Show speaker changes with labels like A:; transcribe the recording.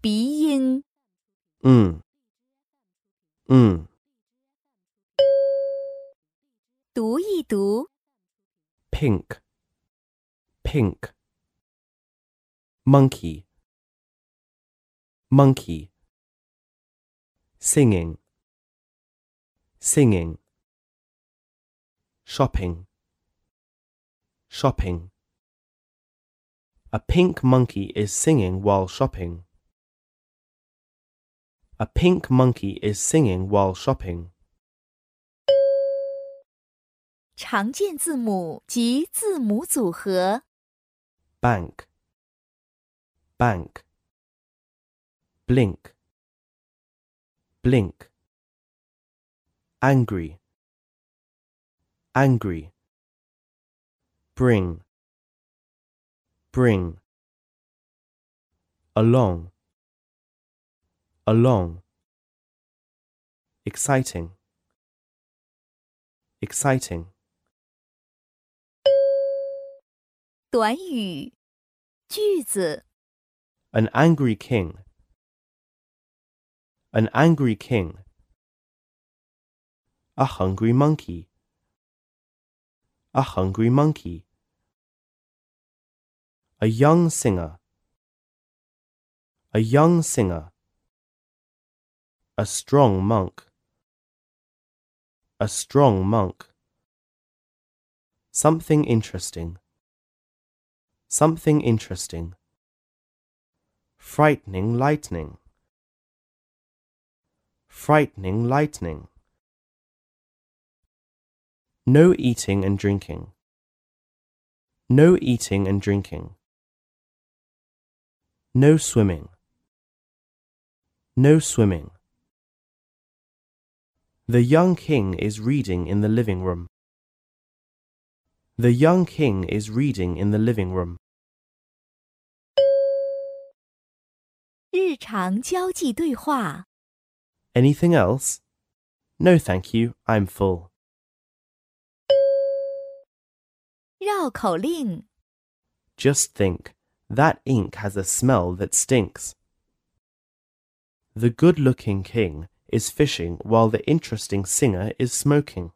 A: 鼻音。
B: 嗯嗯
A: 读一读，
B: pink pink monkey monkey singing singing shopping shopping a pink monkey is singing while shopping a pink monkey is singing while shopping
A: 常见字母及字母组合。
B: bank, bank, blink, blink, angry, angry, bring, bring, along, along, exciting, exciting.
A: 短语、句子、
B: An angry king. An angry king. A hungry monkey. A hungry monkey. A young singer. A young singer. A strong monk. A strong monk. Something interesting. Something interesting frightening lightning, frightening lightning. No eating and drinking, no eating and drinking. No swimming, no swimming. The young king is reading in the living room. The young king is reading in the living room.
A: 日常交际对话。
B: Anything else? No, thank you. I'm full.
A: 绕口令：
B: Just think, that ink has a smell that stinks. The good looking king is fishing while the interesting singer is smoking.